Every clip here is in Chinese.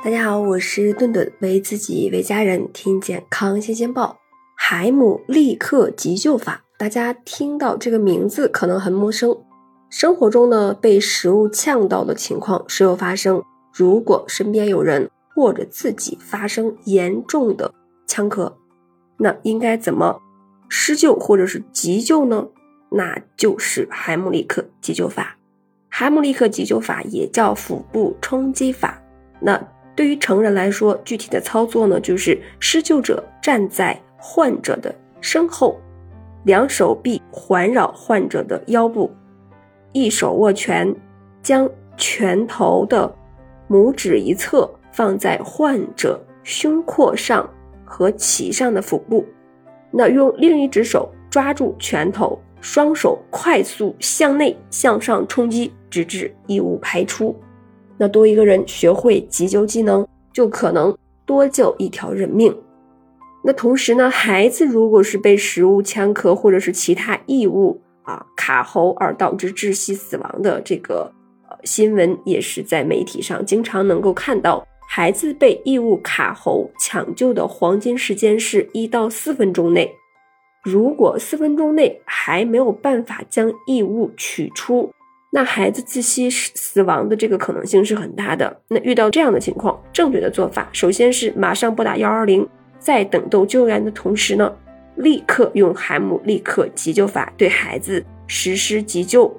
大家好，我是顿顿，为自己为家人听健康新鲜报。海姆立克急救法，大家听到这个名字可能很陌生。生活中呢，被食物呛到的情况时有发生。如果身边有人或者自己发生严重的呛咳，那应该怎么施救或者是急救呢？那就是海姆立克急救法。海姆立克急救法也叫腹部冲击法。那对于成人来说，具体的操作呢，就是施救者站在患者的身后，两手臂环绕患者的腰部，一手握拳，将拳头的拇指一侧放在患者胸廓上和脐上的腹部，那用另一只手抓住拳头，双手快速向内向上冲击，直至异物排出。那多一个人学会急救技能，就可能多救一条人命。那同时呢，孩子如果是被食物呛咳或者是其他异物啊卡喉而导致窒息死亡的这个呃新闻，也是在媒体上经常能够看到。孩子被异物卡喉抢救的黄金时间是一到四分钟内，如果四分钟内还没有办法将异物取出。那孩子窒息死亡的这个可能性是很大的。那遇到这样的情况，正确的做法首先是马上拨打幺二零，在等待救援的同时呢，立刻用海姆立克急救法对孩子实施急救。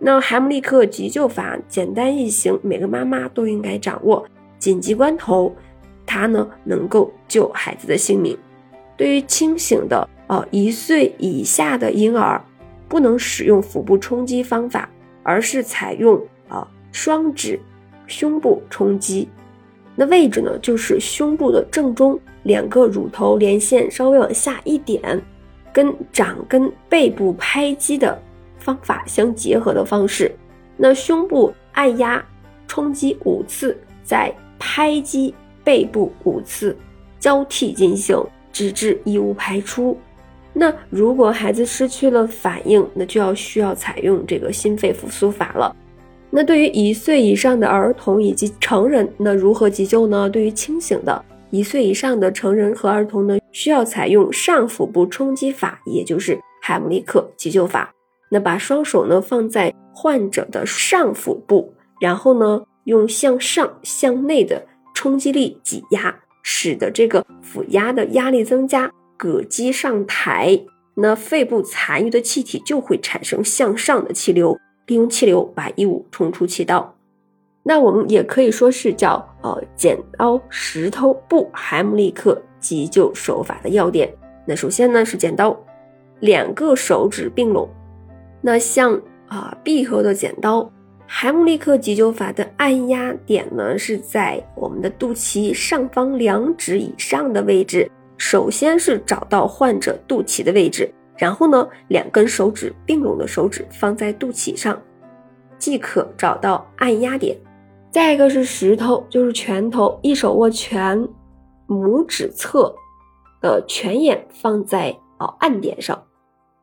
那海姆立克急救法简单易行，每个妈妈都应该掌握。紧急关头，它呢能够救孩子的性命。对于清醒的呃一岁以下的婴儿，不能使用腹部冲击方法。而是采用啊双指胸部冲击，那位置呢就是胸部的正中，两个乳头连线稍微往下一点，跟掌跟背部拍击的方法相结合的方式。那胸部按压冲击五次，再拍击背部五次，交替进行，直至异物排出。那如果孩子失去了反应，那就要需要采用这个心肺复苏法了。那对于一岁以上的儿童以及成人，那如何急救呢？对于清醒的一岁以上的成人和儿童呢，需要采用上腹部冲击法，也就是海姆立克急救法。那把双手呢放在患者的上腹部，然后呢用向上向内的冲击力挤压，使得这个腹压的压力增加。膈肌上抬，那肺部残余的气体就会产生向上的气流，利用气流把异物冲出气道。那我们也可以说是叫呃剪刀石头布海姆立克急救手法的要点。那首先呢是剪刀，两个手指并拢。那像啊闭合的剪刀，海姆立克急救法的按压点呢是在我们的肚脐上方两指以上的位置。首先是找到患者肚脐的位置，然后呢，两根手指并拢的手指放在肚脐上，即可找到按压点。再一个是石头，就是拳头，一手握拳，拇指侧的拳眼放在哦按点上。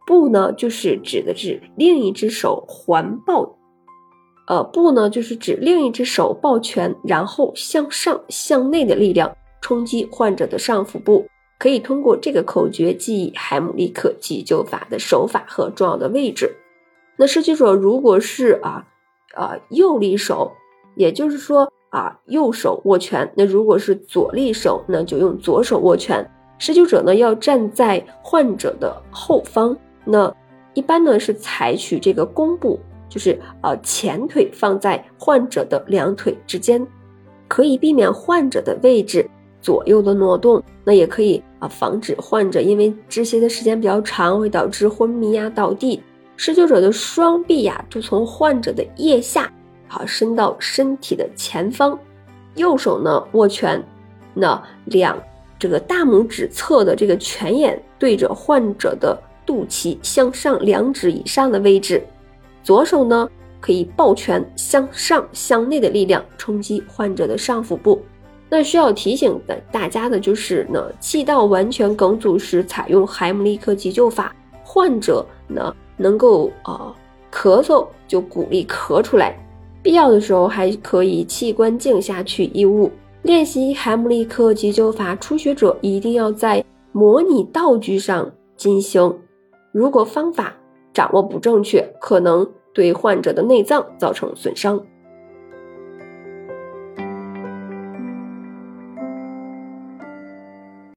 布呢，就是指的是另一只手环抱，呃，布呢就是指另一只手抱拳，然后向上向内的力量冲击患者的上腹部。可以通过这个口诀记忆海姆立克急救法的手法和重要的位置。那施救者如果是啊啊右利手，也就是说啊右手握拳，那如果是左利手，那就用左手握拳。施救者呢要站在患者的后方，那一般呢是采取这个弓步，就是呃前腿放在患者的两腿之间，可以避免患者的位置。左右的挪动，那也可以啊，防止患者因为窒息的时间比较长，会导致昏迷呀、倒地。施救者的双臂呀，就从患者的腋下啊伸到身体的前方，右手呢握拳，那两这个大拇指侧的这个拳眼对着患者的肚脐向上两指以上的位置，左手呢可以抱拳向上向内的力量冲击患者的上腹部。那需要提醒的大家的就是呢，气道完全梗阻时采用海姆立克急救法，患者呢能够呃咳嗽就鼓励咳出来，必要的时候还可以气关镜下取异物。练习海姆立克急救法，初学者一定要在模拟道具上进行。如果方法掌握不正确，可能对患者的内脏造成损伤。